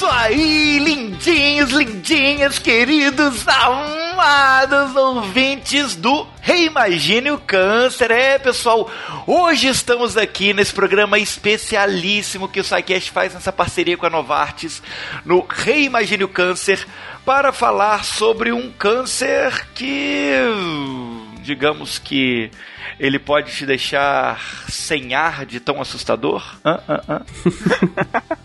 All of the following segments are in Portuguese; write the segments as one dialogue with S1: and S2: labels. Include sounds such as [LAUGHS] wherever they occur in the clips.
S1: isso aí, lindinhos, lindinhas, queridos, amados ouvintes do Reimagine o Câncer. É, pessoal, hoje estamos aqui nesse programa especialíssimo que o SciCast faz nessa parceria com a Novartis no Reimagine o Câncer para falar sobre um câncer que, digamos que ele pode te deixar sem ar de tão assustador? Ah, ah, ah.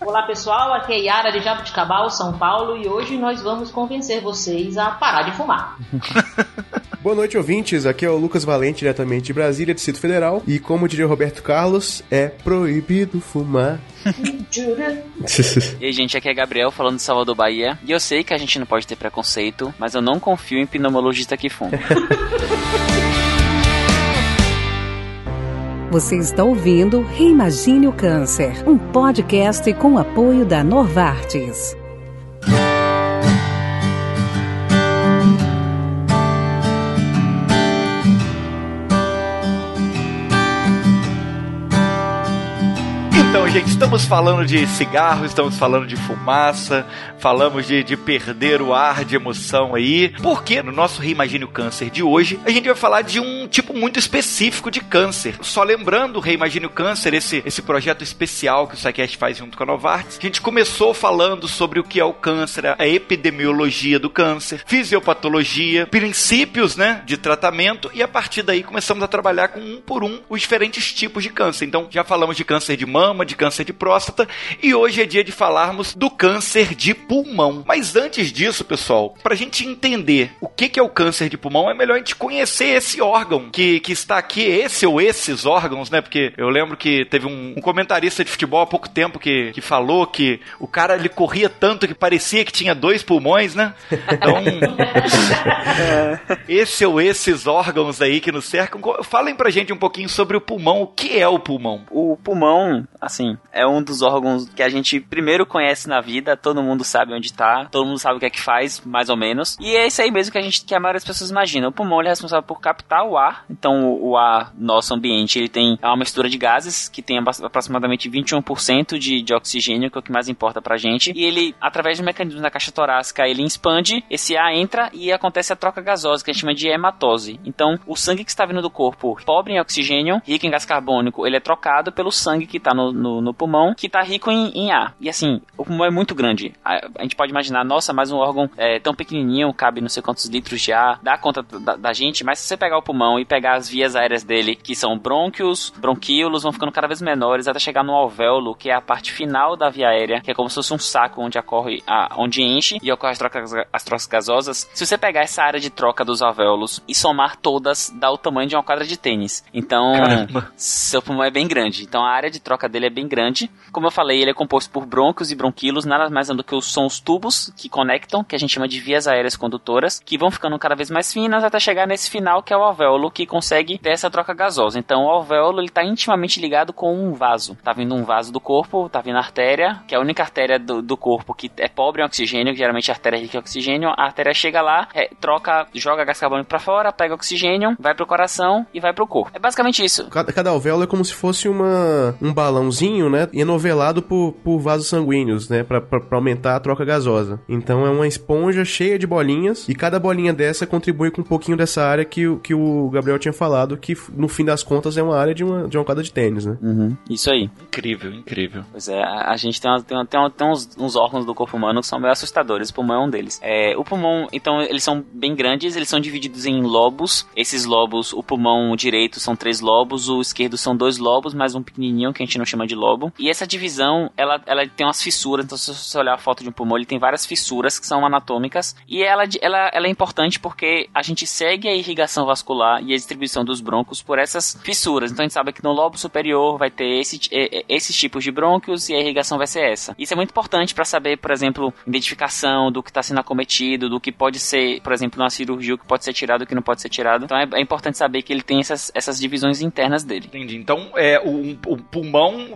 S1: [LAUGHS]
S2: Olá pessoal, aqui é Yara de Jabuticabal, São Paulo, e hoje nós vamos convencer vocês a parar de fumar. [LAUGHS]
S3: Boa noite, ouvintes. Aqui é o Lucas Valente, diretamente de Brasília, Distrito Federal. E como diria o Roberto Carlos, é proibido fumar. [LAUGHS]
S4: e aí, gente, aqui é Gabriel falando de Salvador, Bahia. E eu sei que a gente não pode ter preconceito, mas eu não confio em pneumologista que fuma.
S5: Você está ouvindo Reimagine o Câncer, um podcast com apoio da Novartis.
S1: Então, gente, estamos falando de cigarro, estamos falando de fumaça, falamos de, de perder o ar de emoção aí. Porque no nosso Reimagine o Câncer de hoje, a gente vai falar de um tipo muito específico de câncer. Só lembrando, Reimagine o Câncer, esse, esse projeto especial que o SciCast faz junto com a Novartis, a gente começou falando sobre o que é o câncer, a epidemiologia do câncer, fisiopatologia, princípios, né, de tratamento e a partir daí começamos a trabalhar com um por um os diferentes tipos de câncer. Então, já falamos de câncer de mama, de câncer de próstata e hoje é dia de falarmos do câncer de pulmão. Mas antes disso, pessoal, para a gente entender o que, que é o câncer de pulmão, é melhor a gente conhecer esse órgão que, que está aqui, esse ou esses órgãos, né? Porque eu lembro que teve um, um comentarista de futebol há pouco tempo que, que falou que o cara ele corria tanto que parecia que tinha dois pulmões, né? Então, [LAUGHS] esse ou esses órgãos aí que nos cercam, falem pra gente um pouquinho sobre o pulmão. O que é o pulmão?
S4: O pulmão, assim, é um dos órgãos que a gente primeiro conhece na vida, todo mundo sabe onde tá, todo mundo sabe o que é que faz, mais ou menos. E é isso aí mesmo que a gente que a maioria das pessoas imagina. O pulmão é responsável por captar o ar. Então, o ar, nosso ambiente, ele tem é uma mistura de gases que tem aproximadamente 21% de, de oxigênio, que é o que mais importa pra gente. E ele, através de mecanismos da caixa torácica, ele expande, esse ar entra e acontece a troca gasosa, que a gente chama de hematose. Então, o sangue que está vindo do corpo, pobre em oxigênio, rico em gás carbônico, ele é trocado pelo sangue que está no, no, no, pulmão, que está rico em, em, ar. E assim, o pulmão é muito grande. A, a gente pode imaginar, nossa, mas um órgão é, tão pequenininho, cabe não sei quantos litros de ar, dá conta da, da, gente, mas se você pegar o pulmão e pegar as vias aéreas dele, que são brônquios, bronquíolos, vão ficando cada vez menores até chegar no alvéolo, que é a parte final da via aérea, que é como se fosse um saco onde ocorre, a, onde enche e ocorre as trocas, as trocas gasosas. Se você pegar essa área de troca dos alvéolos e somar todas, dá o tamanho de uma quadra de tênis. Então, Caramba. seu pulmão é bem grande. Então, a área de troca dele é bem grande. Como eu falei, ele é composto por brônquios e bronquíolos, nada mais do que os tubos que conectam, que a gente chama de vias aéreas condutoras, que vão ficando cada vez mais finas até chegar nesse final que é o alvéolo, que consegue ter essa troca gasosa. Então, o alvéolo ele está intimamente ligado com um vaso. Tá vindo um vaso do corpo, tá vindo a artéria, que é a única artéria do, do corpo que é pobre em oxigênio, que geralmente a artéria é rica em oxigênio. A artéria chega lá, é, troca, joga gás carbônico para fora, pega oxigênio, vai pro coração e vai pro corpo. É basicamente isso.
S3: Cada, cada alvéolo é como se fosse uma, um balãozinho, né? Enovelado por, por vasos sanguíneos, né? Pra, pra, pra, aumentar a troca gasosa. Então é uma esponja cheia de bolinhas e cada bolinha dessa contribui com um pouquinho dessa área que, que o Gabriel tinha falado, que no fim das contas é uma área de uma, de uma quadra de tênis, né?
S4: Uhum. Isso aí.
S1: Incrível, incrível.
S4: Pois é, a, a gente tem, uma, tem, uma, tem, uma, tem uns, uns, órgãos do corpo humano que são meio assustadores. O pulmão é um deles. É, o pulmão, então, eles são bem grandes, eles são divididos em lobos. Esses lobos, o pulmão direito são três lobos, o esquerdo são dois lobos, mais um pequenininho que a gente não chama de lobo. E essa divisão, ela, ela tem umas fissuras. Então, se você olhar a foto de um pulmão, ele tem várias fissuras que são anatômicas. E ela, ela, ela é importante porque a gente segue a irrigação vascular e a distribuição dos brônquios por essas fissuras. Então, a gente sabe que no lobo superior vai ter esse, esses tipos de brônquios e a irrigação vai ser essa. Isso é muito importante para saber, por exemplo, identificação do que está sendo acometido, do que pode ser, por exemplo, numa cirurgia, o que pode ser tirado, o que não pode ser tirado. Então, é, é importante saber que ele tem essas, essas divisões internas dele.
S1: Entendi. Então, é, o, o pulmão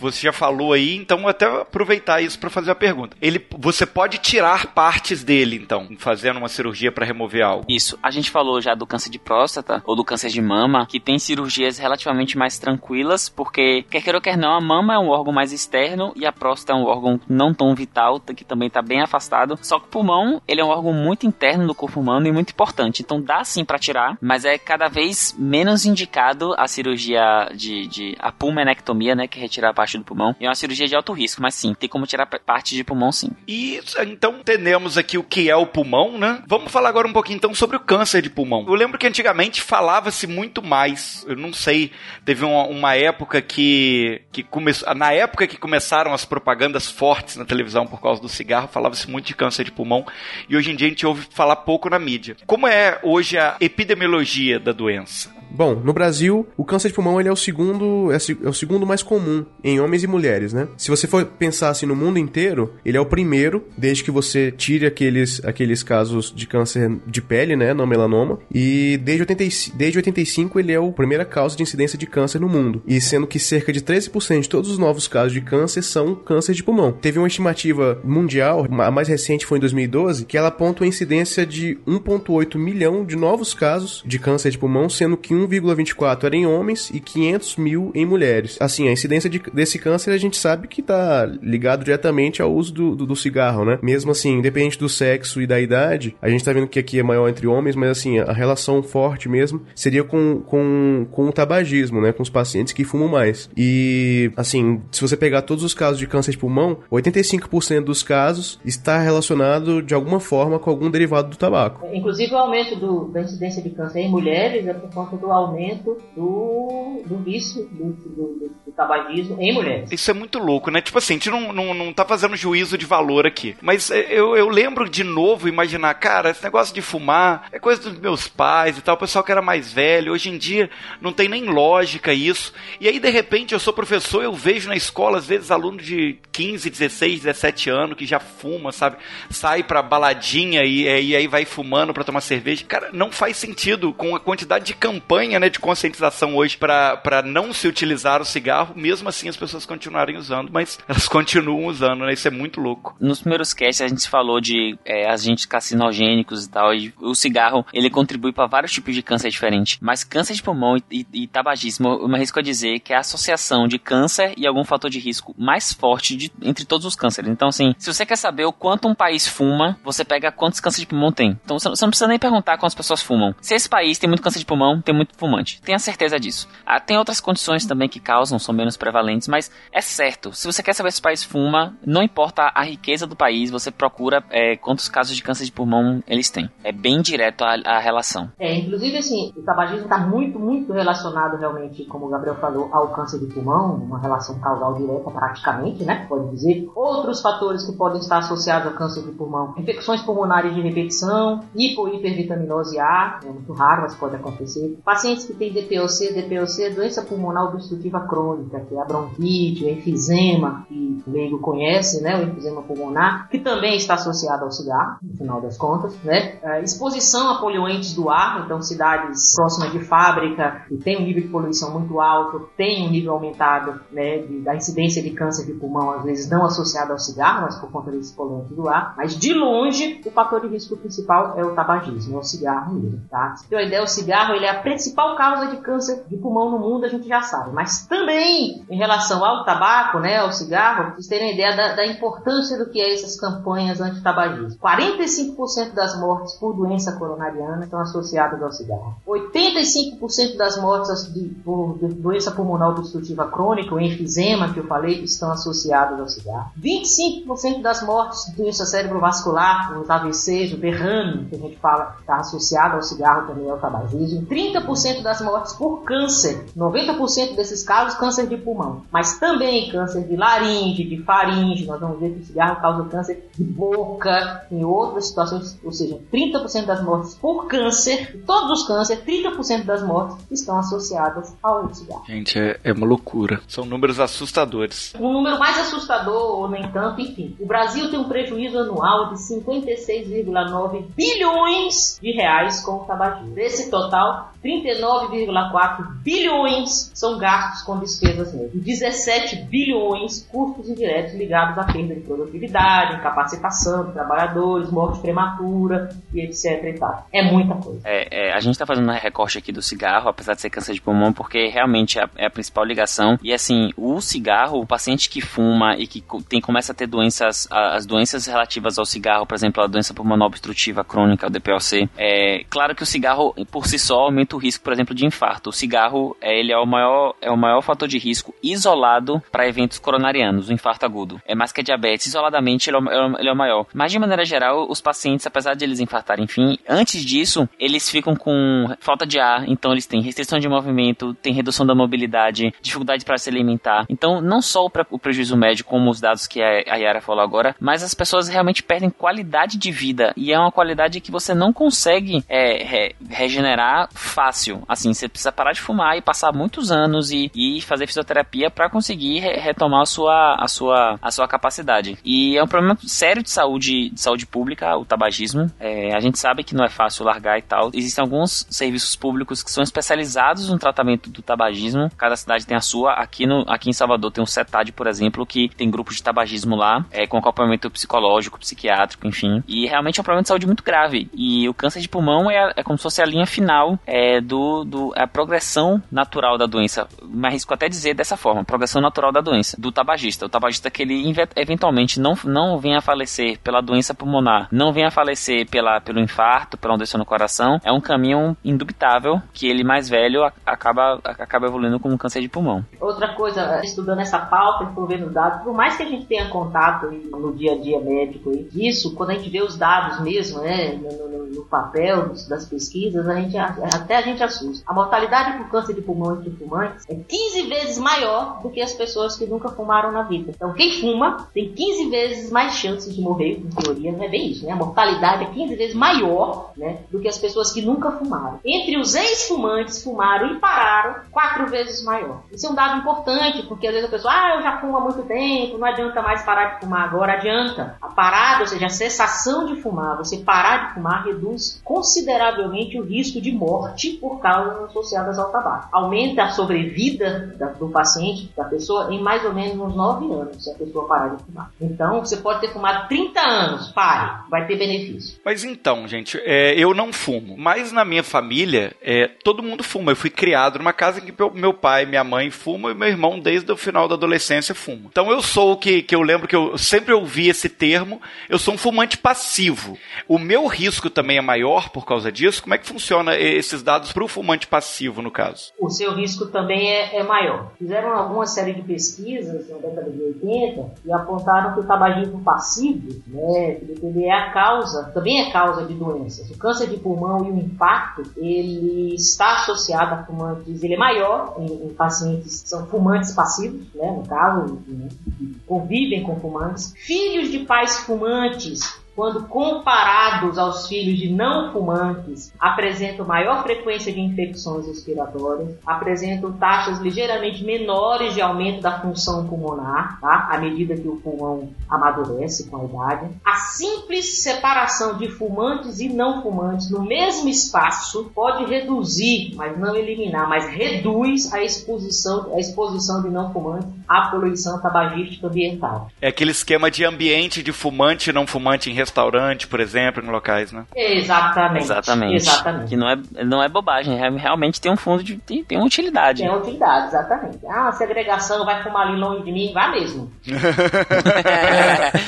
S1: você já falou aí, então até aproveitar isso para fazer a pergunta. Ele, você pode tirar partes dele, então, fazendo uma cirurgia para remover algo?
S4: Isso. A gente falou já do câncer de próstata ou do câncer de mama, que tem cirurgias relativamente mais tranquilas, porque quer queira ou quer não, a mama é um órgão mais externo e a próstata é um órgão não tão vital, que também está bem afastado. Só que o pulmão, ele é um órgão muito interno do corpo humano e muito importante. Então dá sim para tirar, mas é cada vez menos indicado a cirurgia de, de a pulmonectomia, né, que retirar parte do pulmão. É uma cirurgia de alto risco, mas sim, tem como tirar parte de pulmão sim.
S1: E então entendemos aqui o que é o pulmão, né? Vamos falar agora um pouquinho então sobre o câncer de pulmão. Eu lembro que antigamente falava-se muito mais. Eu não sei, teve uma, uma época que que começou, na época que começaram as propagandas fortes na televisão por causa do cigarro, falava-se muito de câncer de pulmão e hoje em dia a gente ouve falar pouco na mídia. Como é hoje a epidemiologia da doença?
S3: Bom, no Brasil, o câncer de pulmão ele é o segundo é, é o segundo mais comum em homens e mulheres, né? Se você for pensar assim no mundo inteiro, ele é o primeiro, desde que você tire aqueles, aqueles casos de câncer de pele, né, não melanoma, e desde, 80, desde 85 ele é a primeira causa de incidência de câncer no mundo, e sendo que cerca de 13% de todos os novos casos de câncer são câncer de pulmão. Teve uma estimativa mundial, a mais recente foi em 2012, que ela aponta a incidência de 1.8 milhão de novos casos de câncer de pulmão, sendo que 1,24 era em homens e 500 mil em mulheres. Assim, a incidência de, desse câncer a gente sabe que está ligado diretamente ao uso do, do, do, cigarro, né? Mesmo assim, independente do sexo e da idade, a gente está vendo que aqui é maior entre homens, mas assim, a relação forte mesmo seria com, com, com o tabagismo, né? Com os pacientes que fumam mais. E, assim, se você pegar todos os casos de câncer de pulmão, 85% dos casos está relacionado de alguma forma com algum derivado do tabaco.
S2: Inclusive, o aumento do, da incidência de câncer em mulheres é por conta do aumento do, do vício do, do, do, tabagismo em mulheres.
S1: Isso é muito louco, né? Tipo assim, a gente não, não, não tá fazendo juízo de valor aqui. Mas é, eu, eu lembro de novo imaginar, cara, esse negócio de fumar é coisa dos meus pais e tal, o pessoal que era mais velho. Hoje em dia não tem nem lógica isso. E aí, de repente, eu sou professor, eu vejo na escola, às vezes, alunos de 15, 16, 17 anos que já fuma, sabe? Sai pra baladinha e, e aí vai fumando pra tomar cerveja. Cara, não faz sentido com a quantidade de campanha né, de conscientização hoje para não se utilizar o cigarro, mesmo assim as pessoas continuarem usando, mas elas [LAUGHS] continuam usando, né? Isso é muito louco.
S4: Nos primeiros casts a gente falou de é, agentes carcinogênicos e tal, e o cigarro ele contribui para vários tipos de câncer diferentes, mas câncer de pulmão e, e, e tabagismo, eu me arrisco a dizer que é a associação de câncer e algum fator de risco mais forte de, entre todos os cânceres. Então, assim, se você quer saber o quanto um país fuma, você pega quantos cânceres de pulmão tem. Então, você não precisa nem perguntar quantas pessoas fumam. Se esse país tem muito câncer de pulmão, tem muito fumante. Tenha certeza disso. Ah, tem outras condições também que causam, são menos prevalentes, mas é certo. Se você quer saber se o país fuma, não importa a riqueza do país, você procura é, quantos casos de câncer de pulmão eles têm. É bem direto a, a relação.
S2: É, inclusive assim, o tabagismo está muito, muito relacionado realmente, como o Gabriel falou, ao câncer de pulmão, uma relação causal direta praticamente, né? Pode dizer. Outros fatores que podem estar associados ao câncer de pulmão, infecções pulmonares de repetição, hipo hipervitaminose A, é muito raro, mas pode acontecer. Pacientes que têm DPOC, DPOC é doença pulmonar obstrutiva crônica, que é a bronquite, o enfisema, que o leigo conhece, né, o enfisema pulmonar, que também está associado ao cigarro, no final das contas, né, a exposição a poluentes do ar, então cidades próximas de fábrica que tem um nível de poluição muito alto, tem um nível aumentado, né, de, da incidência de câncer de pulmão, às vezes não associado ao cigarro, mas por conta desses poluentes do ar, mas de longe o fator de risco principal é o tabagismo, é o cigarro mesmo, tá? Tem uma ideia, o cigarro ele é a principal causa de câncer de pulmão no mundo, a gente já sabe. Mas também, em relação ao tabaco, né, ao cigarro, vocês terem ideia da, da importância do que é essas campanhas antitabagismo. 45% das mortes por doença coronariana estão associadas ao cigarro. 85% das mortes de, por doença pulmonar obstrutiva crônica, o enfisema que eu falei, estão associadas ao cigarro. 25% das mortes de doença cerebrovascular, os AVCs, o derrame, que a gente fala, está associado ao cigarro também ao tabagismo. 30% 90% das mortes por câncer, 90% desses casos câncer de pulmão, mas também câncer de laringe, de faringe, nós vamos ver que o cigarro causa câncer de boca, em outras situações, ou seja, 30% das mortes por câncer, todos os cânceres, 30% das mortes estão associadas ao cigarro.
S1: Gente, é, é uma loucura. São números assustadores.
S2: Um número mais assustador, ou nem tanto, enfim. O Brasil tem um prejuízo anual de 56,9 bilhões de reais com o tabagismo. Desse total, 39 39,4 bilhões são gastos com despesas despesas. E 17 bilhões custos indiretos ligados à perda de produtividade, incapacitação de trabalhadores, morte prematura e etc e tal. É muita coisa.
S4: É, é, a gente está fazendo um recorte aqui do cigarro, apesar de ser câncer de pulmão, porque realmente é a, é a principal ligação. E assim, o cigarro, o paciente que fuma e que tem, começa a ter doenças, as doenças relativas ao cigarro, por exemplo, a doença pulmonar obstrutiva crônica, o DPLC, é claro que o cigarro por si só aumenta o risco, por exemplo, de infarto. O cigarro, é, ele é o maior, é o maior fator de risco isolado para eventos coronarianos, o infarto agudo. É mais que a diabetes, isoladamente ele é, o, ele é o maior. Mas de maneira geral, os pacientes, apesar de eles infartarem, enfim, antes disso, eles ficam com falta de ar, então eles têm restrição de movimento, têm redução da mobilidade, dificuldade para se alimentar. Então, não só o, o prejuízo médico, como os dados que a Yara falou agora, mas as pessoas realmente perdem qualidade de vida e é uma qualidade que você não consegue é, re, regenerar fácil. Assim, você precisa parar de fumar e passar muitos anos e, e fazer fisioterapia para conseguir re, retomar a sua, a, sua, a sua capacidade. E é um problema sério de saúde, de saúde pública, o tabagismo. É, a gente sabe que não é fácil largar e tal. Existem alguns serviços públicos que são especializados no tratamento do tabagismo. Cada cidade tem a sua. Aqui, no, aqui em Salvador tem o CETAD, por exemplo, que tem grupos de tabagismo lá, é, com acompanhamento psicológico, psiquiátrico, enfim. E realmente é um problema de saúde muito grave. E o câncer de pulmão é, é como se fosse a linha final é, do, do a progressão natural da doença. Mas risco até dizer dessa forma, progressão natural da doença, do tabagista. O tabagista que ele eventualmente não, não venha a falecer pela doença pulmonar, não venha a falecer pela, pelo infarto, pela doença no coração, é um caminho indubitável que ele mais velho acaba, acaba evoluindo com um câncer de pulmão.
S2: Outra coisa, estudando essa pauta, vendo dados, por mais que a gente tenha contato no dia a dia médico disso, quando a gente vê os dados mesmo, né, no, no, no papel das pesquisas, a gente, até a gente assusta. A mortalidade por câncer de pulmão entre fumantes é 15 vezes maior do que as pessoas que nunca fumaram na vida. Então, quem fuma tem 15 vezes mais chances de morrer, em teoria, não é bem isso, né? A mortalidade é 15 vezes maior, né, do que as pessoas que nunca fumaram. Entre os ex-fumantes, fumaram e pararam, quatro vezes maior. Isso é um dado importante, porque às vezes a pessoa, ah, eu já fumo há muito tempo, não adianta mais parar de fumar. Agora adianta. A parada, ou seja, a cessação de fumar, você parar de fumar reduz consideravelmente o risco de morte por causas associadas ao tabaco. Aumenta a sobrevida do paciente, da pessoa, em mais ou menos uns 9 anos, se a pessoa parar de fumar. Então, você pode ter fumado 30 anos, pare, vai ter benefício.
S1: Mas então, gente, é, eu não fumo, mas na minha família, é, todo mundo fuma. Eu fui criado numa casa em que meu pai minha mãe fumam e meu irmão, desde o final da adolescência, fuma. Então, eu sou o que, que eu lembro que eu sempre ouvi esse termo, eu sou um fumante passivo. O meu risco também é maior por causa disso? Como é que funciona esses dados para o fumante passivo, no caso?
S2: O seu risco também é, é maior. Fizeram alguma série de pesquisas na década de 80 e apontaram que o tabagismo passivo, né, ele é a causa, também é causa de doenças. O câncer de pulmão e o infarto, ele está associado a fumantes, ele é maior em, em pacientes que são fumantes passivos, né, no caso, né, que convivem com fumantes. Filhos de pais fumantes quando comparados aos filhos de não fumantes, apresentam maior frequência de infecções respiratórias, apresentam taxas ligeiramente menores de aumento da função pulmonar, tá? à medida que o pulmão amadurece com a idade. A simples separação de fumantes e não fumantes no mesmo espaço pode reduzir, mas não eliminar, mas reduz a exposição, a exposição de não fumantes à poluição tabagística ambiental.
S1: É aquele esquema de ambiente de fumante e não fumante em restaurante, por exemplo, em locais, né?
S2: Exatamente.
S4: Exatamente. Exatamente. Que não é, não é bobagem, realmente tem um fundo de. tem, tem uma utilidade.
S2: Tem utilidade, exatamente. Ah, segregação vai fumar ali longe de mim, vai mesmo. [LAUGHS]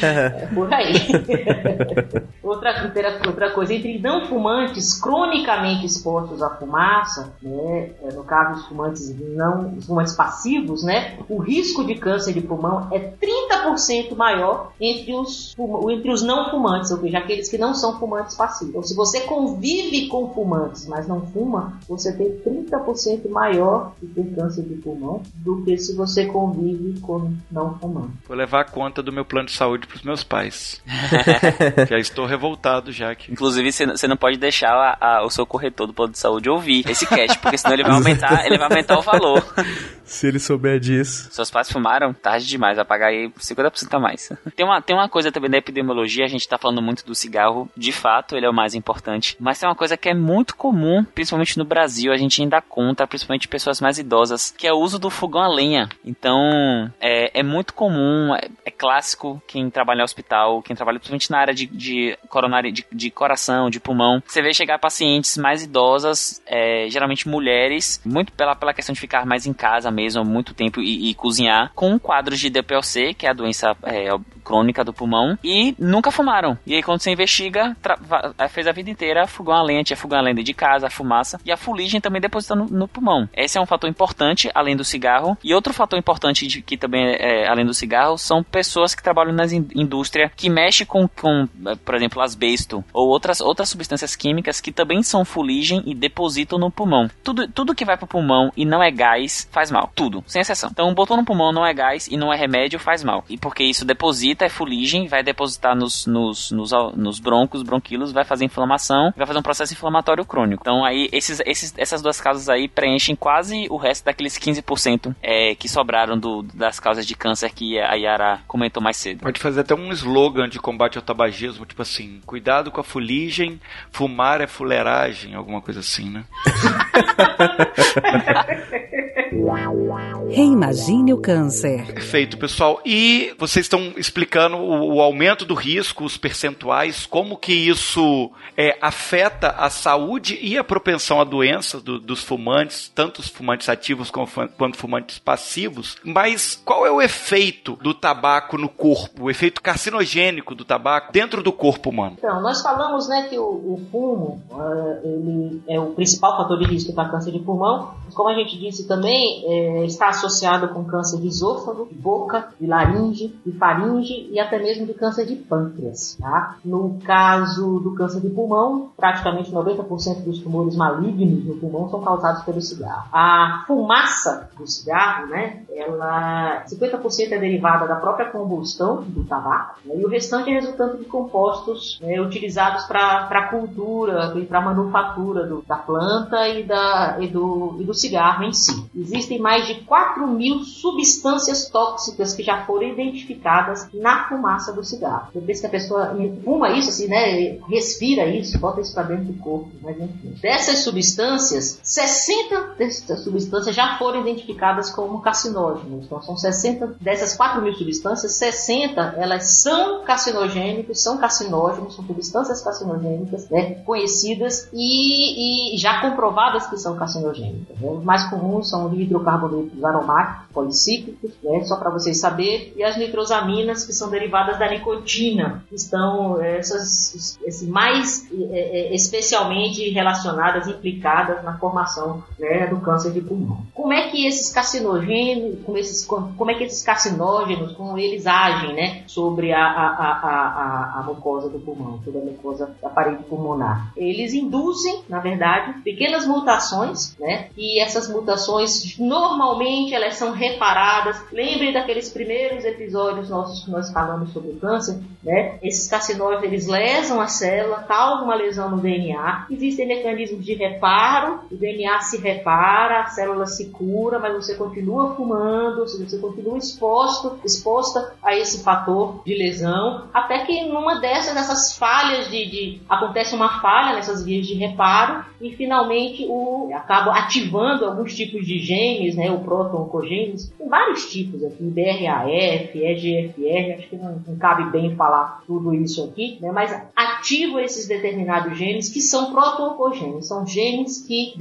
S2: é, por aí. [LAUGHS] outra, outra coisa, entre não fumantes cronicamente expostos à fumaça, né, é, no caso dos fumantes não, os fumantes passivos, né, o risco de câncer de pulmão é 30% maior entre os, entre os não fumantes ou seja, aqueles que não são fumantes passivos. Então, se você convive com fumantes, mas não fuma, você tem 30% maior de ter câncer de pulmão do que se você convive com não fumantes.
S1: Vou levar a conta do meu plano de saúde para os meus pais. [LAUGHS] já estou revoltado já. Que...
S4: Inclusive, você não pode deixar a, a, o seu corretor do plano de saúde ouvir esse cast, porque senão ele vai aumentar, ele vai aumentar o valor. [LAUGHS]
S3: Se ele souber disso.
S4: Seus pais fumaram? Tarde demais, vai pagar aí 50% a mais. [LAUGHS] tem, uma, tem uma coisa também da epidemiologia, a gente tá falando muito do cigarro, de fato, ele é o mais importante. Mas tem uma coisa que é muito comum, principalmente no Brasil, a gente ainda conta, principalmente pessoas mais idosas, que é o uso do fogão a lenha. Então, é, é muito comum, é, é clássico quem trabalha no hospital, quem trabalha principalmente na área de, de coronária, de, de coração, de pulmão, você vê chegar pacientes mais idosas, é, geralmente mulheres, muito pela, pela questão de ficar mais em casa mesmo, muito tempo e, e cozinhar, com quadros de DPLC, que é a doença é, crônica do pulmão e nunca fumaram. E aí quando você investiga, fez a vida inteira fogão a tinha fogão a lenha de casa, a fumaça e a fuligem também depositando no, pulmão. Esse é um fator importante, além do cigarro. E outro fator importante de, que também é, além do cigarro, são pessoas que trabalham na in indústria que mexe com, com, por exemplo, asbesto ou outras, outras substâncias químicas que também são fuligem e depositam no pulmão. Tudo, tudo que vai pro pulmão e não é gás faz mal. Tudo, sem exceção. Então, botou no pulmão não é gás e não é remédio faz mal. E porque isso deposita deposita é fuligem, vai depositar nos, nos, nos, nos broncos, bronquilos, vai fazer inflamação, vai fazer um processo inflamatório crônico. Então aí esses, esses, essas duas causas aí preenchem quase o resto daqueles 15% é, que sobraram do, das causas de câncer que a Yara comentou mais cedo.
S1: Pode fazer até um slogan de combate ao tabagismo, tipo assim, cuidado com a fuligem, fumar é fuleiragem, alguma coisa assim, né? [LAUGHS]
S5: Reimagine o câncer.
S1: Perfeito, pessoal. E vocês estão explicando o, o aumento do risco, os percentuais, como que isso é, afeta a saúde e a propensão a doenças do, dos fumantes, tanto os fumantes ativos quanto fumantes passivos. Mas qual é o efeito do tabaco no corpo, o efeito carcinogênico do tabaco dentro do corpo humano?
S2: Então, nós falamos né, que o, o fumo uh, ele é o principal fator de risco para câncer de pulmão. Como a gente disse também, é, está associado com câncer de esôfago, de boca, de laringe, de faringe e até mesmo de câncer de pâncreas. Tá? No caso do câncer de pulmão, praticamente 90% dos tumores malignos no pulmão são causados pelo cigarro. A fumaça do cigarro, né, ela 50% é derivada da própria combustão do tabaco né, e o restante é resultante de compostos né, utilizados para a cultura e para a manufatura do, da planta e, da, e, do, e do cigarro em si. Existem mais de 4 mil substâncias tóxicas que já foram identificadas na fumaça do cigarro. Depois que a pessoa fuma isso, assim, né, respira isso, bota isso para dentro do corpo, mas enfim. Dessas substâncias, 60 dessas substâncias já foram identificadas como carcinógenas. Então são 60 dessas 4 mil substâncias, 60 elas são carcinogênicas, são carcinógenos, são substâncias carcinogênicas né, conhecidas e, e, já comprovadas que são carcinogênicas. Né? Os mais comuns são hidrocarbonetos aromáticos, policíclicos, né, só para vocês saberem, e as nitrosaminas, que são derivadas da nicotina, estão essas, mais é, é, especialmente relacionadas, implicadas na formação né, do câncer de pulmão. Como é que esses carcinogênicos, como, esses, como é que esses carcinógenos, como eles agem né, sobre a, a, a, a, a mucosa do pulmão, sobre a mucosa da parede pulmonar? Eles induzem, na verdade, pequenas mutações, né, e essas mutações normalmente elas são reparadas. Lembrem daqueles primeiros episódios nossos que nós falamos sobre o câncer, né? Esses carcinógenos eles lesam a célula, causa uma lesão no DNA. Existem mecanismos de reparo, o DNA se repara, a célula se cura, mas você continua fumando, você continua exposto, exposta a esse fator de lesão, até que numa dessas, dessas falhas de, de acontece uma falha nessas vias de reparo e finalmente o acaba ativando alguns tipos de genes, né, o proto-oncogenes, tem vários tipos aqui, BRAF, EGFR, acho que não, não cabe bem falar tudo isso aqui, né, mas ativa esses determinados genes que são proto-oncogenes, são genes que,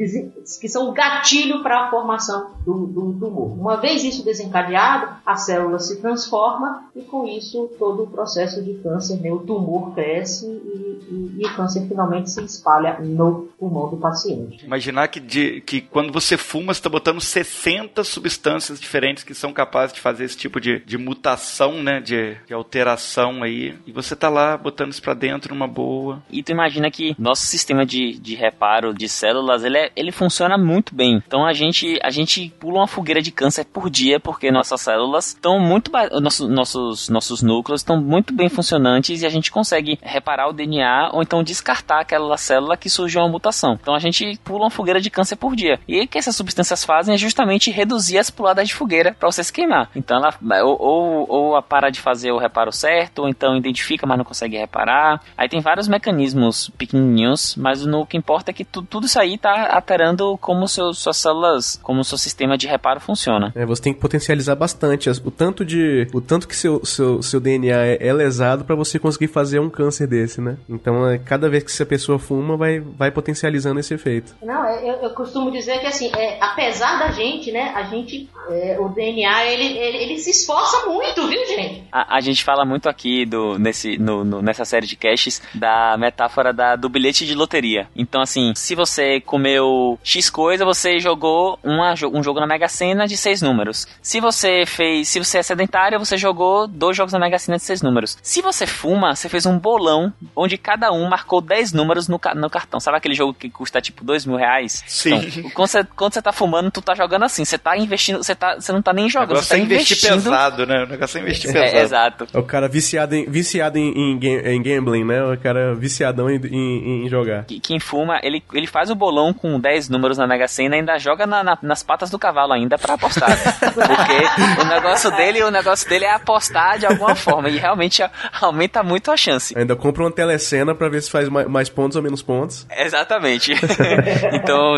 S2: que são o gatilho para a formação do, do tumor. Uma vez isso desencadeado, a célula se transforma e com isso todo o processo de câncer, né, o tumor cresce e, e, e o câncer finalmente se espalha no pulmão do paciente.
S1: Imaginar que, de, que quando você fuma, você está botando 60 substâncias diferentes que são capazes de fazer esse tipo de, de mutação, né? De de, de alteração aí, e você tá lá botando isso pra dentro numa boa.
S4: E tu imagina que nosso sistema de, de reparo de células, ele, é, ele funciona muito bem. Então a gente, a gente pula uma fogueira de câncer por dia, porque nossas células estão muito, nossos, nossos, nossos núcleos estão muito bem funcionantes e a gente consegue reparar o DNA ou então descartar aquela célula que surgiu uma mutação. Então a gente pula uma fogueira de câncer por dia. E o que essas substâncias fazem é justamente reduzir as puladas de fogueira para você se queimar. Então ela ou, ou, ou para de fazer o reparo certo, ou então identifica, mas não consegue reparar. Aí tem vários mecanismos pequenininhos, mas no que importa é que tu, tudo isso aí está alterando como seu, suas células, como o seu sistema de reparo funciona.
S3: É, você tem que potencializar bastante o tanto de o tanto que seu, seu, seu DNA é, é lesado para você conseguir fazer um câncer desse, né? Então, é, cada vez que essa pessoa fuma, vai, vai potencializando esse efeito.
S2: Não, é, eu, eu costumo dizer que assim, é, apesar da gente, né, a gente, é, o DNA, ele, ele, ele, se esforça muito, viu, gente?
S4: A, a gente fala muito aqui do, nesse, no, no, nessa série de caches da metáfora da, do bilhete de loteria. Então, assim, se você comeu X coisa, você jogou uma, um jogo na Mega Sena de seis números. Se você fez, se você é sedentário, você jogou dois jogos na Mega Sena de seis números. Se você fuma, você fez um bolão onde cada um marcou 10 números no, no cartão. Sabe aquele jogo que custa tipo 2 mil reais?
S1: Sim.
S4: Então, quando, você, quando você tá fumando, tu tá jogando assim. Você tá investindo, você, tá, você não tá nem jogando. Você tá
S1: investir investindo... pesado, né? O negócio é investir
S4: é,
S1: pesado.
S4: É, exato.
S3: É o cara viciado em, viciado em, em, em gambling, né? O cara viciadão em, em, em jogar.
S4: Quem fuma, ele, ele faz o bolão com 10 números na Mega Sena e ainda joga na, na, nas patas do cavalo ainda para apostar. Porque o negócio dele, o negócio dele é apostar de alguma forma. E realmente aumenta muito a chance.
S3: Ainda compra uma telecena para ver se faz mais, mais, pontos ou menos pontos.
S4: Exatamente. [LAUGHS] então,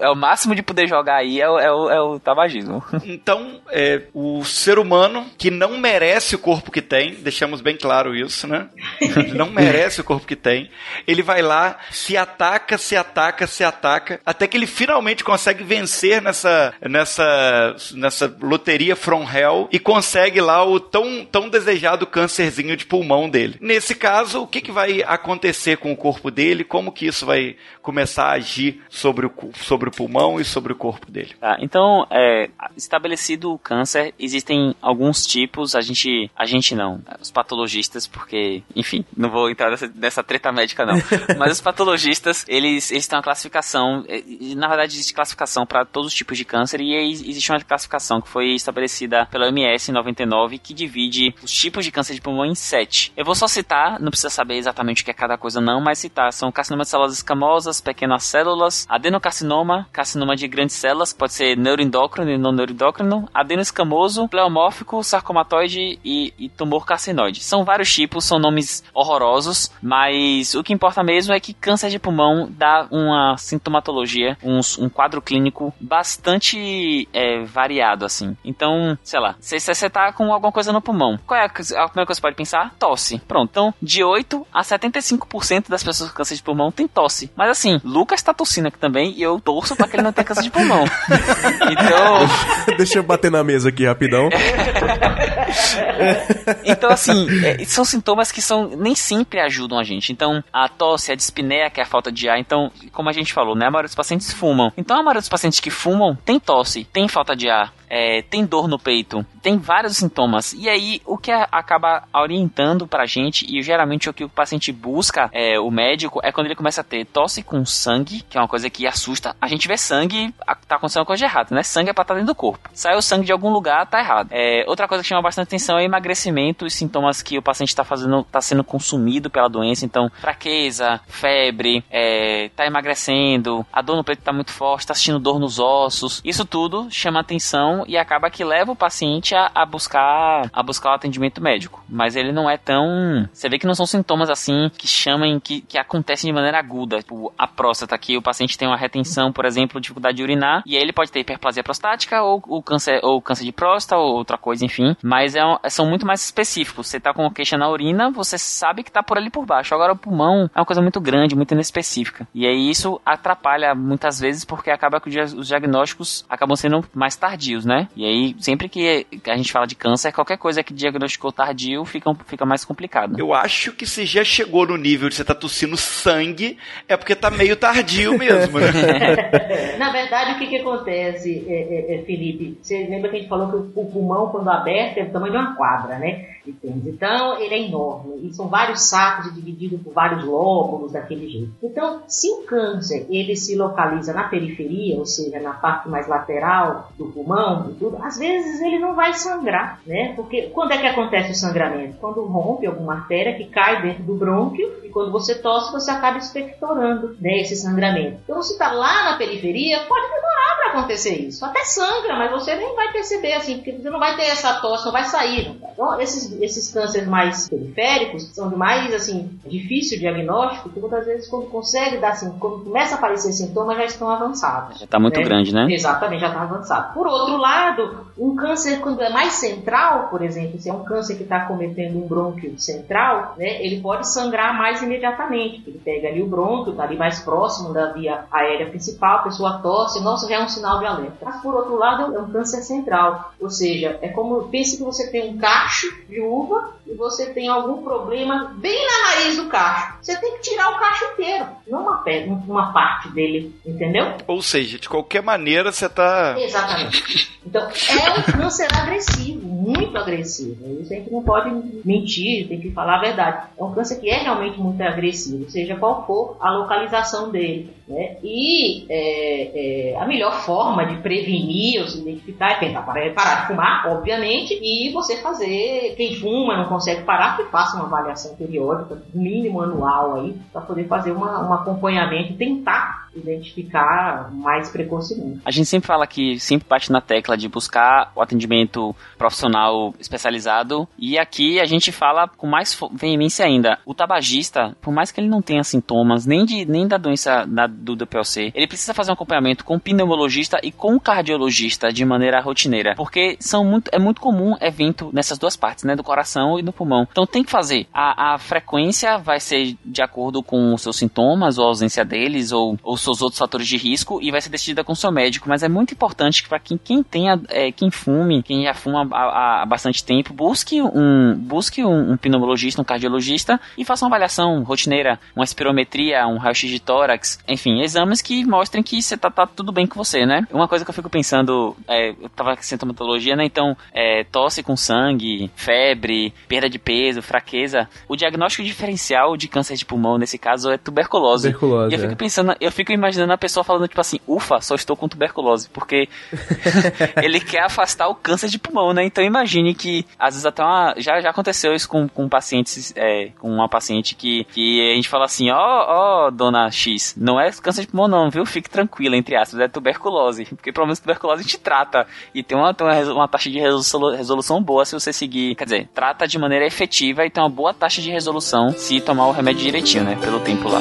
S4: é o máximo de poder jogar aí é o, é o, é o tabagismo.
S1: Então, é, o ser humano que não merece o corpo que tem, deixamos bem claro isso, né? Ele não merece o corpo que tem. Ele vai lá, se ataca, se ataca, se ataca, até que ele finalmente consegue vencer nessa, nessa, nessa loteria from hell e consegue lá o tão, tão desejado câncerzinho de pulmão dele. Nesse caso, o que, que vai acontecer com o corpo dele? Como que isso vai começar a agir sobre o, sobre o pulmão e sobre o corpo dele?
S4: Tá, então, é, estabelecido o câncer, existem alguns tipos, a gente, a gente não, os patologistas, porque, enfim, não vou entrar nessa, nessa treta médica não, [LAUGHS] mas os patologistas, eles, eles têm uma classificação, na verdade existe classificação para todos os tipos de câncer e existe uma classificação que foi estabelecida pela OMS em 99 que divide os tipos de câncer de pulmão em sete. Eu vou só citar, não precisa saber exatamente o que é cada coisa não, mas citar, são carcinoma de células escamosas, pequenas células, adenocarcinoma, carcinoma de grandes células, pode ser neuroendócrino e não neuroendócrino, adenoescamoso, pleomórfico, sarcomatoide e, e tumor carcinoide. São vários tipos, são nomes horrorosos, mas o que importa mesmo é que câncer de pulmão dá uma sintomatologia, um, um quadro clínico bastante é, variado, assim. Então, sei lá, se você tá com alguma coisa no pulmão, qual é a, a primeira coisa que você pode pensar? Tosse. Pronto. Então, de 8 a 75% das pessoas com câncer de pulmão tem tosse. Mas assim, Lucas tá tossindo aqui também e eu torço para que ele não tenha câncer de pulmão. [LAUGHS]
S3: então. Deixa eu bater na mesa aqui rapidão. [LAUGHS] [LAUGHS]
S4: então, assim, é, são sintomas que são nem sempre ajudam a gente. Então, a tosse, a dispneia, que é a falta de ar. Então, como a gente falou, né? A maioria dos pacientes fumam. Então, a maioria dos pacientes que fumam tem tosse, tem falta de ar, é, tem dor no peito, tem vários sintomas. E aí, o que acaba orientando pra gente, e geralmente o que o paciente busca, é, o médico, é quando ele começa a ter tosse com sangue, que é uma coisa que assusta. A gente vê sangue, tá acontecendo uma coisa errada, né? Sangue é pra estar tá dentro do corpo. Saiu sangue de algum lugar, tá errado. É, outra coisa que chama bastante atenção é emagrecimento e sintomas que o paciente tá fazendo, tá sendo consumido pela doença. Então, fraqueza, febre, é, tá emagrecendo, a dor no peito tá muito forte, tá sentindo dor nos ossos. Isso tudo chama atenção e acaba que leva o paciente a, a, buscar a buscar o atendimento médico. Mas ele não é tão. Você vê que não são sintomas assim que chamem, que, que acontecem de maneira aguda. Tipo, a próstata, que o paciente tem uma retenção, por exemplo, dificuldade de urinar, e aí ele pode ter hiperplasia prostática, ou o câncer, ou câncer de próstata, ou outra coisa, enfim. Mas é, são muito mais específicos. Você tá com queixa na urina, você sabe que tá por ali por baixo. Agora o pulmão é uma coisa muito grande, muito inespecífica. E aí isso atrapalha muitas vezes porque acaba que os diagnósticos acabam sendo mais tardios, né? Né? E aí, sempre que a gente fala de câncer, qualquer coisa que diagnosticou tardio fica, fica mais complicado.
S1: Eu acho que se já chegou no nível de você tá tossindo sangue, é porque tá meio tardio mesmo, né? [LAUGHS]
S2: Na verdade, o que que acontece, é, é, é, Felipe? Você lembra que a gente falou que o pulmão, quando aberto, é do tamanho de uma quadra, né? Então, ele é enorme. E são vários sacos divididos por vários lóbulos daquele jeito. Então, se o câncer, ele se localiza na periferia, ou seja, na parte mais lateral do pulmão, tudo, às vezes ele não vai sangrar, né? Porque quando é que acontece o sangramento? Quando rompe alguma artéria que cai dentro do brônquio e quando você tosse, você acaba expectorando né, esse sangramento. Então, se está lá na periferia, pode demorar para acontecer isso. Até sangra, mas você nem vai perceber, assim, porque você não vai ter essa tosse, não vai sair. Não vai. Então, esses, esses cânceres mais periféricos são mais, assim, difícil o diagnóstico, porque muitas vezes quando consegue dar, assim, quando começa a aparecer sintomas, já estão avançados.
S4: Já está muito
S2: né?
S4: grande, né?
S2: Exatamente, já está avançado. Por outro lado, um câncer, quando é mais central, por exemplo, se é um câncer que está cometendo um brônquio central, né, ele pode sangrar mais imediatamente. Ele pega ali o brônquio, está ali mais próximo da via aérea principal, a pessoa tosse, nossa, já é um sinal de alerta. Mas por outro lado, é um câncer central, ou seja, é como pense que você tem um cacho de uva e você tem algum problema bem na raiz do cacho. Você tem que tirar o cacho inteiro, não uma, uma parte dele, entendeu?
S1: Ou seja, de qualquer maneira você está.
S2: Exatamente. Então, é um câncer agressivo, muito agressivo. A gente não pode mentir, tem que falar a verdade. É um câncer que é realmente muito agressivo, seja qual for a localização dele. Né? E é, é, a melhor forma de prevenir ou se identificar é tentar parar de fumar, obviamente, e você fazer, quem fuma não consegue parar, que faça uma avaliação periódica, mínimo anual aí, para poder fazer uma, um acompanhamento e tentar identificar mais precocemente.
S4: A gente sempre fala que sempre bate na tecla de buscar o atendimento profissional especializado e aqui a gente fala com mais veemência ainda. O tabagista, por mais que ele não tenha sintomas nem de nem da doença da, do DPLC, ele precisa fazer um acompanhamento com o pneumologista e com o cardiologista de maneira rotineira, porque são muito é muito comum evento nessas duas partes, né, do coração e do pulmão. Então tem que fazer. A, a frequência vai ser de acordo com os seus sintomas ou a ausência deles ou, ou seus outros fatores de risco e vai ser decidida com o seu médico, mas é muito importante para quem, quem tenha, é, quem fume, quem já fuma há, há bastante tempo, busque um busque um, um, pneumologista, um cardiologista e faça uma avaliação rotineira, uma espirometria, um raio-x de tórax, enfim, exames que mostrem que você tá, tá, tudo bem com você, né? Uma coisa que eu fico pensando, é, eu tava com sintomatologia, né? Então, é, tosse com sangue, febre, perda de peso, fraqueza. O diagnóstico diferencial de câncer de pulmão, nesse caso, é tuberculose.
S3: Tuberculose.
S4: E eu fico pensando, eu fico imaginando a pessoa falando, tipo assim, ufa, só estou com tuberculose, porque [LAUGHS] [LAUGHS] ele quer afastar o câncer de pulmão, né? Então imagine que, às vezes até uma, já, já aconteceu isso com, com pacientes, é, com uma paciente que, que a gente fala assim, ó, oh, ó, oh, dona X, não é câncer de pulmão não, viu? Fique tranquila, entre aspas, é tuberculose, [LAUGHS] porque pelo menos tuberculose gente trata, e tem uma, tem uma, uma taxa de resolução, resolução boa se você seguir, quer dizer, trata de maneira efetiva e tem uma boa taxa de resolução se tomar o remédio direitinho, né? Pelo tempo lá.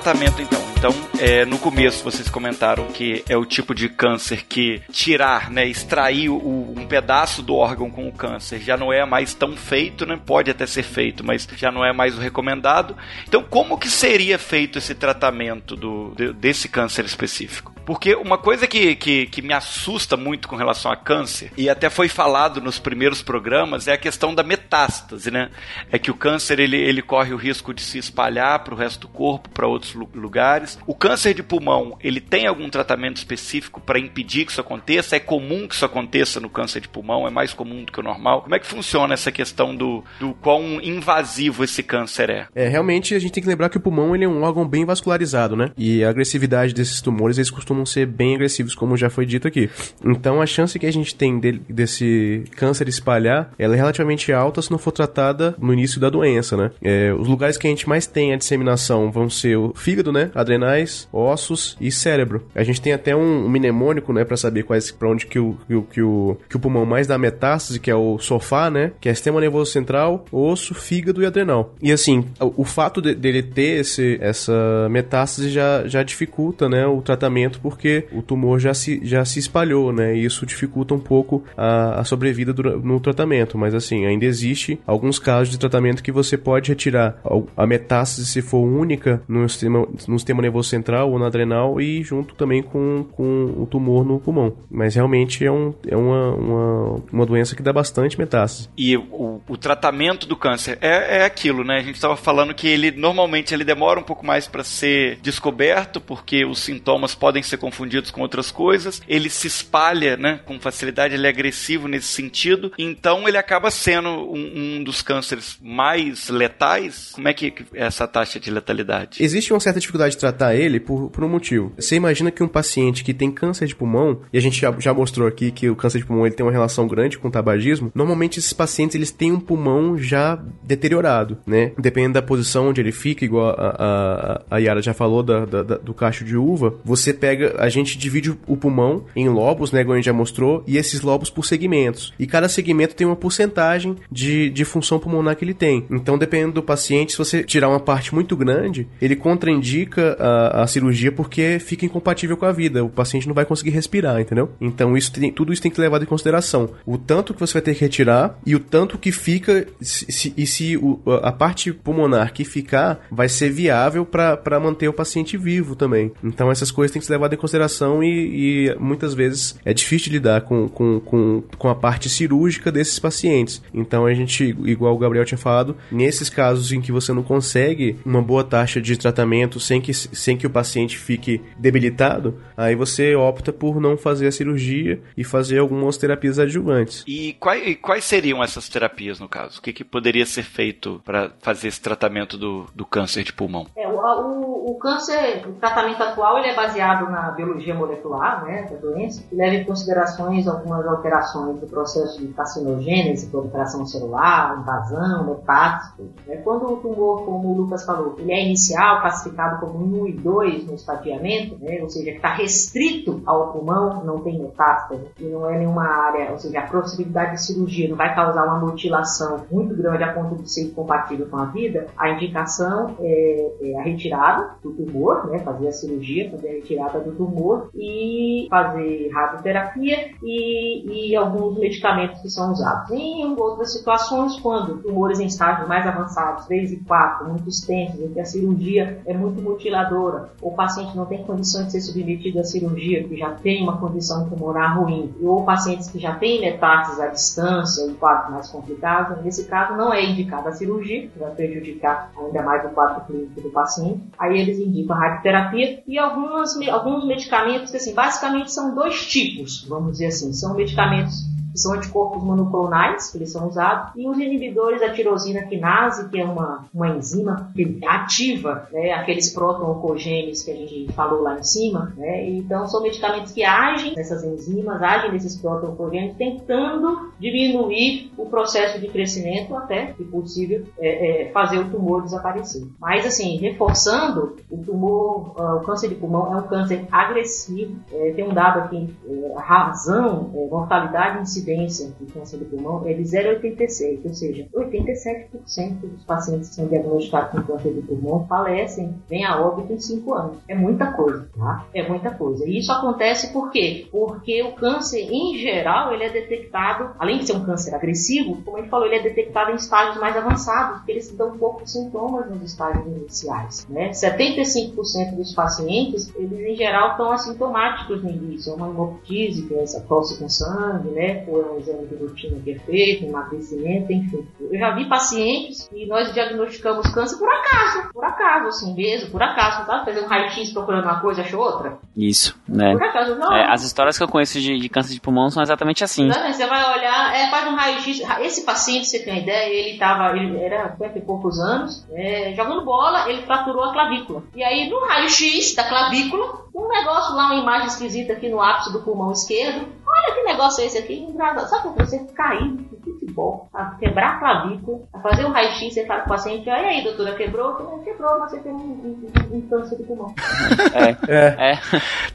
S1: Tratamento, então. Então, é, no começo vocês comentaram que é o tipo de câncer que tirar, né, extrair o, um pedaço do órgão com o câncer já não é mais tão feito, né? Pode até ser feito, mas já não é mais o recomendado. Então, como que seria feito esse tratamento do, desse câncer específico? Porque uma coisa que, que, que, me assusta muito com relação a câncer, e até foi falado nos primeiros programas, é a questão da metástase, né? É que o câncer ele, ele corre o risco de se espalhar para o resto do corpo, para outros lugares. O câncer de pulmão, ele tem algum tratamento específico para impedir que isso aconteça? É comum que isso aconteça no câncer de pulmão? É mais comum do que o normal? Como é que funciona essa questão do, do quão invasivo esse câncer é?
S3: É, realmente a gente tem que lembrar que o pulmão ele é um órgão bem vascularizado, né? E a agressividade desses tumores, eles costumam costumam ser bem agressivos, como já foi dito aqui. Então a chance que a gente tem de, desse câncer espalhar, ela é relativamente alta se não for tratada no início da doença, né? É, os lugares que a gente mais tem a disseminação vão ser o fígado, né? Adrenais, ossos e cérebro. A gente tem até um, um mnemônico, né, para saber quais para onde que o, que o, que, o, que o pulmão mais dá metástase, que é o sofá, né? Que é sistema nervoso central, osso, fígado e adrenal. E assim, o, o fato de, dele ter esse, essa metástase já, já dificulta, né, o tratamento porque o tumor já se, já se espalhou, né? E isso dificulta um pouco a, a sobrevida do, no tratamento. Mas assim, ainda existe alguns casos de tratamento que você pode retirar a metástase se for única no sistema, no sistema nervoso central ou na adrenal e junto também com, com o tumor no pulmão. Mas realmente é, um, é uma, uma, uma doença que dá bastante metástase.
S1: E o, o tratamento do câncer é, é aquilo, né? A gente estava falando que ele normalmente ele demora um pouco mais para ser descoberto, porque os sintomas podem ser confundidos com outras coisas. Ele se espalha, né? Com facilidade, ele é agressivo nesse sentido. Então ele acaba sendo um, um dos cânceres mais letais. Como é que é essa taxa de letalidade?
S3: Existe uma certa dificuldade de tratar ele por, por um motivo. Você imagina que um paciente que tem câncer de pulmão, e a gente já, já mostrou aqui que o câncer de pulmão ele tem uma relação grande com o tabagismo, normalmente esses pacientes eles têm um pulmão já deteriorado, né? Dependendo da posição onde ele fica, igual a, a, a Yara já falou da, da, da, do cacho de uva, você pega, a gente divide o pulmão em lobos, né? Igual a gente já mostrou, e esses lobos por segmentos. E cada segmento tem uma porcentagem de, de função pulmonar que ele tem. Então, dependendo do paciente, se você tirar uma parte muito grande, ele contraindica a, a cirurgia porque fica incompatível com a vida. O paciente não vai conseguir respirar, entendeu? Então, isso tem, tudo isso tem que levar em consideração. O tanto que você vai ter que retirar e o tanto que fica se, se, e se o, a parte pulmonar que ficar vai ser viável para manter o paciente vivo também. Então, essas coisas têm que ser levadas em consideração e, e muitas vezes é difícil lidar com, com, com, com a parte cirúrgica desses pacientes. Então, a gente, igual o Gabriel tinha falado, nesses casos em que você não consegue uma boa taxa de tratamento sem que, sem que o paciente fique debilitado, aí você opta por não fazer a cirurgia e fazer algumas terapias adjuvantes.
S1: E quais, e quais seriam essas terapias, no caso? O que, que poderia ser feito para fazer esse tratamento do, do câncer de pulmão?
S2: É, o, o, o, câncer, o tratamento atual, ele é baseado na biologia molecular né, da doença, que leva em considerações algumas alterações do processo de carcinogênese, proliferação celular, invasão, metástase. Né? Quando o tumor, como o Lucas falou, ele é inicial, classificado como 1 e 2 no estadiamento, né, ou seja, está restrito ao pulmão, não tem metástase, e não é nenhuma área, ou seja, a possibilidade de cirurgia não vai causar uma mutilação muito grande a ponto de ser incompatível com a vida, a indicação é, é a retirada do tumor, né, fazer a cirurgia, fazer a retirada do tumor e fazer radioterapia e, e alguns medicamentos que são usados. Em outras situações, quando tumores em estágios mais avançados, 3 e 4, muito extensos, em que a cirurgia é muito mutiladora, o paciente não tem condições de ser submetido à cirurgia, que já tem uma condição pulmonar ruim, ou pacientes que já têm metástases à distância, em quadros mais complicados, nesse caso não é indicada a cirurgia, que vai prejudicar ainda mais o quadro clínico do paciente. Aí eles indicam a radioterapia e algumas, alguns medicamentos que, assim, basicamente são dois tipos, vamos dizer assim, são medicamentos que são anticorpos monoclonais, que eles são usados, e os inibidores da tirosina quinase, que é uma, uma enzima que ativa né, aqueles proto-oncogenes que a gente falou lá em cima. Né? Então, são medicamentos que agem nessas enzimas, agem nesses proto-oncogenes, tentando diminuir o processo de crescimento até, se possível, é, é, fazer o tumor desaparecer. Mas, assim, reforçando, o tumor, uh, o câncer de pulmão é um câncer agressivo. É, tem um dado aqui, é, razão, é, mortalidade incidente incidência de câncer de pulmão é de 0,86, ou seja, 87% dos pacientes que são diagnosticados com câncer de pulmão falecem, vêm a óbito em 5 anos. É muita coisa, tá? É muita coisa. E isso acontece por quê? Porque o câncer, em geral, ele é detectado, além de ser um câncer agressivo, como ele falou, ele é detectado em estágios mais avançados, porque eles dão poucos sintomas nos estágios iniciais, né? 75% dos pacientes, eles em geral estão assintomáticos no início, é uma hemoptise, que é essa tosse com sangue, né? Ou é um exame de rotina que é feito, emagrecimento, enfim. Eu já vi pacientes e nós diagnosticamos câncer por acaso, por acaso, assim mesmo, por acaso, tá? Fazer um raio-x procurando uma coisa, achou outra.
S4: Isso, né?
S2: Por acaso, não.
S4: É, as histórias que eu conheço de, de câncer de pulmão são exatamente assim.
S2: Não, Você vai olhar, é, faz um raio-x. Esse paciente, você tem uma ideia, ele tava, ele era 50 e poucos anos, é, jogando bola, ele fraturou a clavícula. E aí, no raio-x da clavícula, um negócio lá, uma imagem esquisita aqui no ápice do pulmão esquerdo. Olha que negócio é esse aqui, engraçado. Sabe quando você cair no futebol, a quebrar a clavícula, a fazer um raio-x, você fala com o paciente, olha aí, doutora, quebrou? Não, quebrou, mas você tem um, um, um câncer de pulmão. [LAUGHS]
S4: É,
S3: É.
S4: é.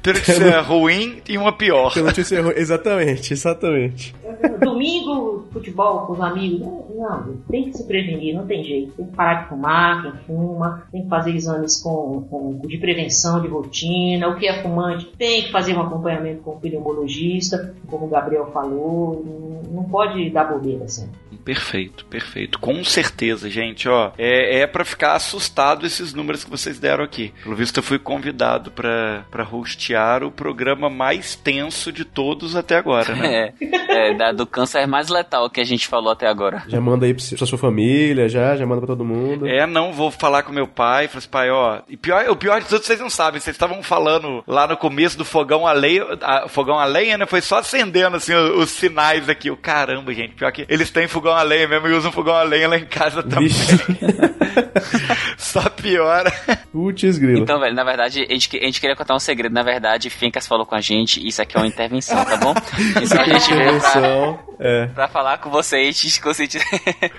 S1: Tem notícia ruim e uma pior.
S3: Que notícia errou. Exatamente, exatamente.
S2: Domingo, futebol com os amigos. Não, não, tem que se prevenir, não tem jeito. Tem que parar de fumar, quem fuma, tem que fazer exames com, com- de prevenção de rotina. O que é fumante tem que fazer um acompanhamento com o pneumologista, como o Gabriel falou. Não, pode dar bobeira assim.
S1: Perfeito, perfeito. Com certeza, gente, ó. É, é para ficar assustado esses números que vocês deram aqui. Pelo visto, eu fui convidado pra pra hostear o programa mais tenso de todos até agora, né? [LAUGHS]
S4: É, é, da- do câncer mais letal que a gente falou até agora.
S3: Já manda aí pra sua família, já, já manda pra todo mundo.
S1: É, não vou falar com meu pai. Falei assim, pai, ó. E pior, o pior de tudo, vocês não sabem. Vocês estavam falando lá no começo do fogão a lenha. a- fogão a lenha, né? Foi só acendendo, assim, os, os sinais aqui. O caramba, gente. Pior que eles têm fogão a lenha mesmo e usam fogão a lenha lá em casa também. [LAUGHS] [LAUGHS] Só piora.
S3: Putz, grilo.
S4: Então, velho, na verdade, a gente, a gente queria contar um segredo. Na verdade, Fincas falou com a gente, isso aqui é uma intervenção, tá bom? [LAUGHS] Isso a gente veio pra,
S3: Intervenção. É,
S4: pra falar com vocês, [LAUGHS] te conscientizar.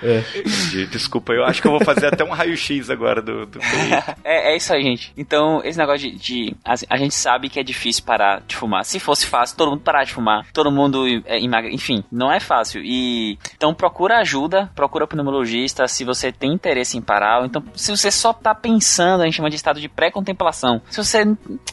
S3: é.
S1: Desculpa, eu acho que eu vou fazer até um raio-x agora do, do.
S4: É, é isso aí, gente. Então, esse negócio de. de- a, a gente sabe que é difícil parar de fumar. Se fosse fácil, todo mundo parar de fumar, todo mundo é, emagre. Enfim, não é fácil. E então procura ajuda, procura pneumologista se você tem interesse em parar. Então, se você só tá pensando, a gente chama de estado de pré-contemplação. Se você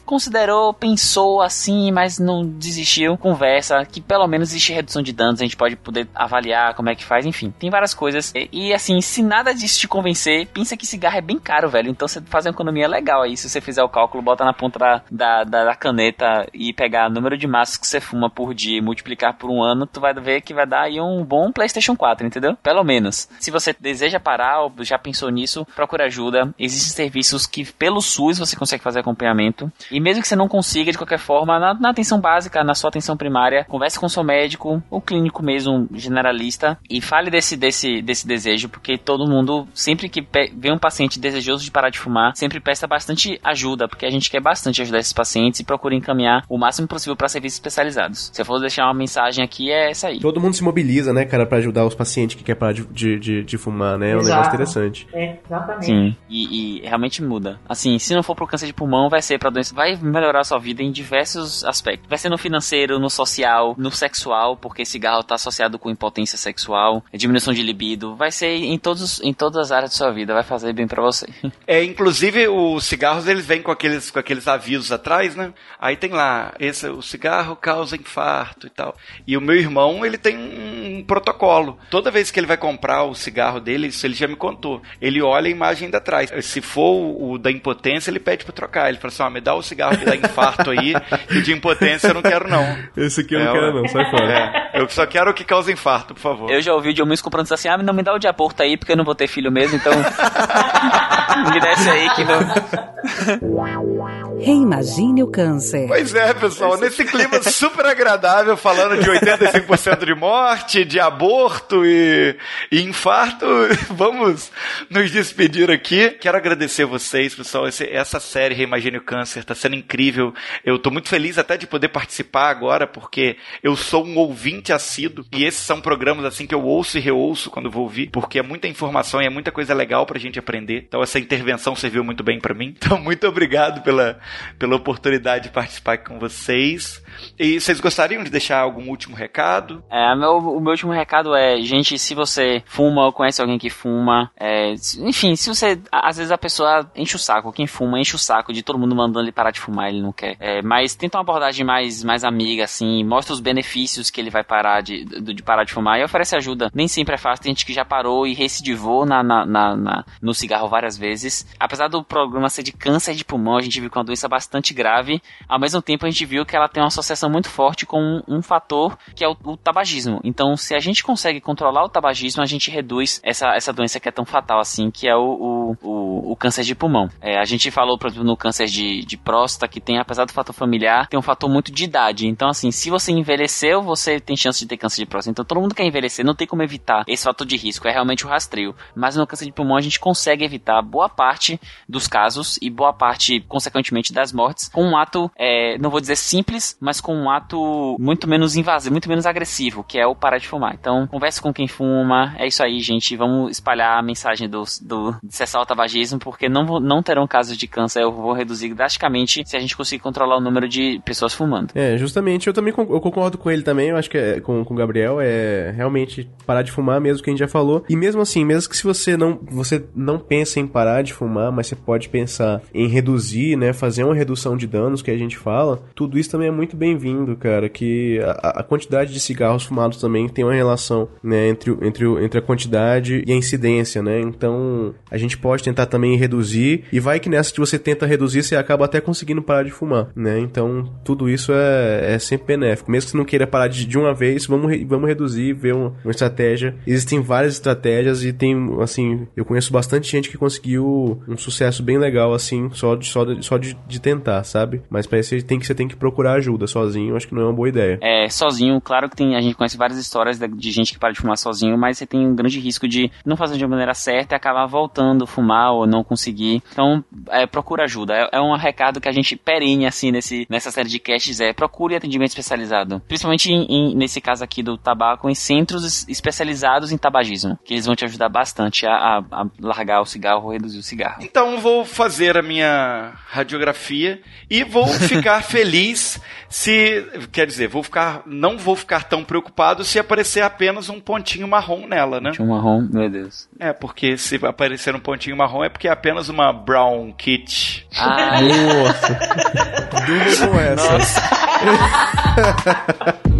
S4: considerou, pensou assim, mas não desistiu, conversa, que pelo menos existe redução de danos, a gente pode poder avaliar como é que faz, enfim. Tem várias coisas. E, e, assim, se nada disso te convencer, pensa que cigarro é bem caro, velho. Então você faz uma economia legal aí. Se você fizer o cálculo, bota na ponta da, da, da- da caneta e pegar o número de maços que você fuma por dia e multiplicar por um ano, tu vai ver que vai dar aí um bom PlayStation 4, entendeu? Pelo menos. Se você deseja parar ou já pensou nisso, procura ajuda. Existem serviços que pelo SUS você consegue fazer acompanhamento. E mesmo que você não consiga, de qualquer forma, na, na atenção básica, na sua atenção primária, converse com seu médico, ou clínico mesmo, generalista, e fale desse, desse, desse desejo, porque todo mundo, sempre que vê um paciente desejoso de parar de fumar, sempre peça bastante ajuda, porque a gente quer bastante ajudar esses pacientes e procura encaminhar o máximo possível para serviços especializados. Se eu for deixar uma mensagem aqui, é essa aí.
S3: Todo mundo se mobiliza, né, cara, pra ajudar os pacientes que querem parar de, de, de, de fumar, né? É um
S2: Exato.
S3: negócio interessante.
S2: É, exatamente.
S4: Sim, e, e realmente muda. Assim, se não for pro câncer de pulmão, vai ser pra doença, vai melhorar a sua vida em diversos aspectos. Vai ser no financeiro, no social, no sexual, porque cigarro tá associado com impotência sexual, diminuição de libido, vai ser em todos em todas as áreas da sua vida, vai fazer bem pra você. [LAUGHS]
S1: É, inclusive os cigarros eles vêm com aqueles, com aqueles avisos atrás, né? Aí tem lá, esse, o cigarro causa infarto e tal. E o meu irmão, ele tem um protocolo. Toda vez que ele vai comprar o cigarro dele, isso ele já me contou. Ele olha a imagem da trás. Se for o, o da impotência, ele pede pra trocar. Ele fala assim: ó, me dá o cigarro que dá infarto aí, e o de impotência eu não quero não.
S3: Esse aqui eu
S1: É,
S3: não quero, não, sai fora.
S1: É, eu só quero o que causa infarto, por favor.
S4: Eu já ouvi de homens comprando assim, ah, não me dá o de aborto aí, porque eu não vou ter filho mesmo, então [LAUGHS] [LAUGHS] me dá esse aí que não...
S5: Reimagine o câncer.
S1: Pois é, pessoal, nesse clima super agradável, falando de 85% de morte, de aborto e, e infarto, [LAUGHS] vamos nos despedir aqui. Quero agradecer vocês, pessoal. Esse- essa série Reimagine o Câncer está sendo incrível. Eu tô muito feliz até de poder participar agora, porque eu sou um ouvinte assíduo e esses são programas assim que eu ouço e reouço quando vou ouvir, porque é muita informação e é muita coisa legal pra gente aprender. Então essa intervenção serviu muito bem pra mim. Então [LAUGHS] muito obrigado pela, pela oportunidade de participar com vocês. E vocês gostariam de deixar algum último recado?
S4: É, meu, o meu último recado é, gente, se você fuma ou conhece alguém que fuma, é, enfim, se você, às vezes a pessoa enche o saco, quem fuma enche o saco de todo mundo mandando ele parar de fumar, ele não quer. É, mas tenta uma abordagem mais, mais amiga, assim, mostra os benefícios que ele vai parar de, de, de parar de fumar e oferece ajuda. Nem sempre é fácil, tem gente que já parou e recidivou na, na, na- na- no cigarro várias vezes. Apesar do programa ser de câncer de pulmão, a gente viu que é uma doença bastante grave. Ao mesmo tempo, a gente viu que ela tem uma associação muito forte com um, um fator que é o, o, tabagismo. Então, se a gente consegue controlar o tabagismo, a gente reduz essa, essa doença que é tão fatal assim, que é o, o, o, o câncer de pulmão. É, a gente falou, por exemplo, no câncer de, de próstata, que tem, apesar do fator familiar, tem um fator muito de idade. Então, assim, se você envelheceu, você tem chance de ter câncer de próstata. Então, todo mundo quer envelhecer, não tem como evitar esse fator de risco, é realmente o rastreio. Mas no câncer de pulmão, a gente consegue evitar boa parte dos casos e boa parte, consequentemente, das mortes com um ato, é, não vou dizer simples, mas com um ato muito menos invasivo, muito menos agressivo, que é o parar de fumar. Então, converse com quem fuma, é isso aí, gente. Vamos espalhar a mensagem do, do de cessar o tabagismo, porque não, não terão casos de câncer. Eu vou reduzir drasticamente se a gente conseguir controlar o número de pessoas fumando.
S3: É, justamente, eu também eu concordo com ele também, eu acho que é, com, com o Gabriel, é realmente parar de fumar mesmo, que a gente já falou. E mesmo assim, mesmo que se você não, você não pensa em parar de fumar, mas você pode pensar em reduzir, né, fazer uma redução de danos que a gente fala, tudo isso também é muito bem-vindo, cara, que a, a, quantidade de cigarros fumados também tem uma relação, né, entre, entre, entre a quantidade e a incidência, né, então a gente pode tentar também reduzir, e vai que nessa que você tenta reduzir, você acaba até conseguindo parar de fumar, né, então tudo isso é, é sempre benéfico, mesmo que você não queira parar de, de uma vez, vamos, vamos reduzir, ver uma, uma estratégia, existem várias estratégias e tem, assim, eu conheço bastante gente que conseguiu um sucesso bem legal, assim, só de, só de, só de, de tentar, sabe, mas para isso tem que, você tem que procurar ajuda sozinho, acho que não é uma boa ideia.
S4: É, sozinho, claro que tem, a gente conhece várias histórias de, de gente que para de fumar sozinho, mas você tem um grande risco de não fazer de uma maneira certa e acabar voltando a fumar ou não conseguir. Então, é, procura ajuda. É, é, um recado que a gente perene, assim, nesse, nessa série de casts, é procure atendimento especializado. Principalmente em, em, nesse caso aqui do tabaco, em centros especializados em tabagismo, que eles vão te ajudar bastante a, a, a largar o cigarro ou reduzir o cigarro.
S1: Então, vou fazer a minha radiografia e vou [LAUGHS] ficar feliz se, quer dizer, vou ficar, não vou ficar tão preocupado se aparecer apenas um pontinho marrom nela, né?
S4: Pontinho marrom, meu Deus.
S1: É, porque se aparecer um pontinho marrom é porque é apenas uma brown kit.
S3: Ah, nossa. Dúvida com essa. Nossa. [LAUGHS]